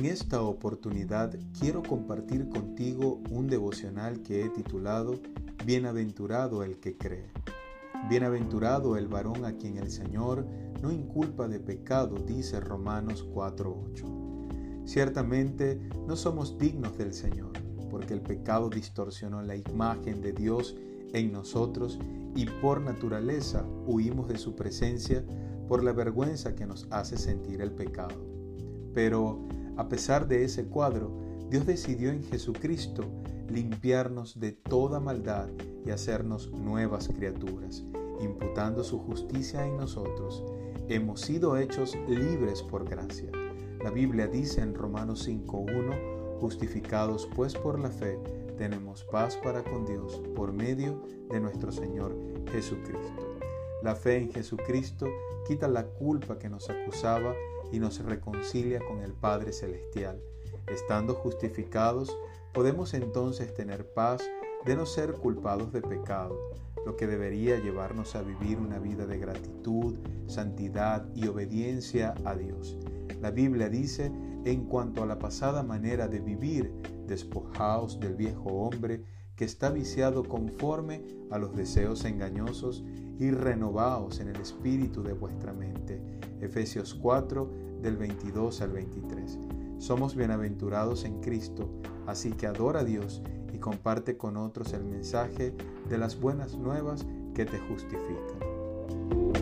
esta oportunidad quiero compartir contigo un devocional que he titulado Bienaventurado el que cree. Bienaventurado el varón a quien el Señor no inculpa de pecado, dice Romanos 4:8. Ciertamente no somos dignos del Señor, porque el pecado distorsionó la imagen de Dios en nosotros y por naturaleza huimos de su presencia por la vergüenza que nos hace sentir el pecado. Pero a pesar de ese cuadro, Dios decidió en Jesucristo limpiarnos de toda maldad y hacernos nuevas criaturas, imputando su justicia en nosotros. Hemos sido hechos libres por gracia. La Biblia dice en Romanos 5.1, justificados pues por la fe, tenemos paz para con Dios por medio de nuestro Señor Jesucristo. La fe en Jesucristo quita la culpa que nos acusaba y nos reconcilia con el Padre Celestial. Estando justificados, podemos entonces tener paz de no ser culpados de pecado, lo que debería llevarnos a vivir una vida de gratitud, santidad y obediencia a Dios. La Biblia dice, en cuanto a la pasada manera de vivir, despojaos del viejo hombre que está viciado conforme a los deseos engañosos y renovaos en el espíritu de vuestra mente. Efesios 4 del 22 al 23. Somos bienaventurados en Cristo, así que adora a Dios y comparte con otros el mensaje de las buenas nuevas que te justifican.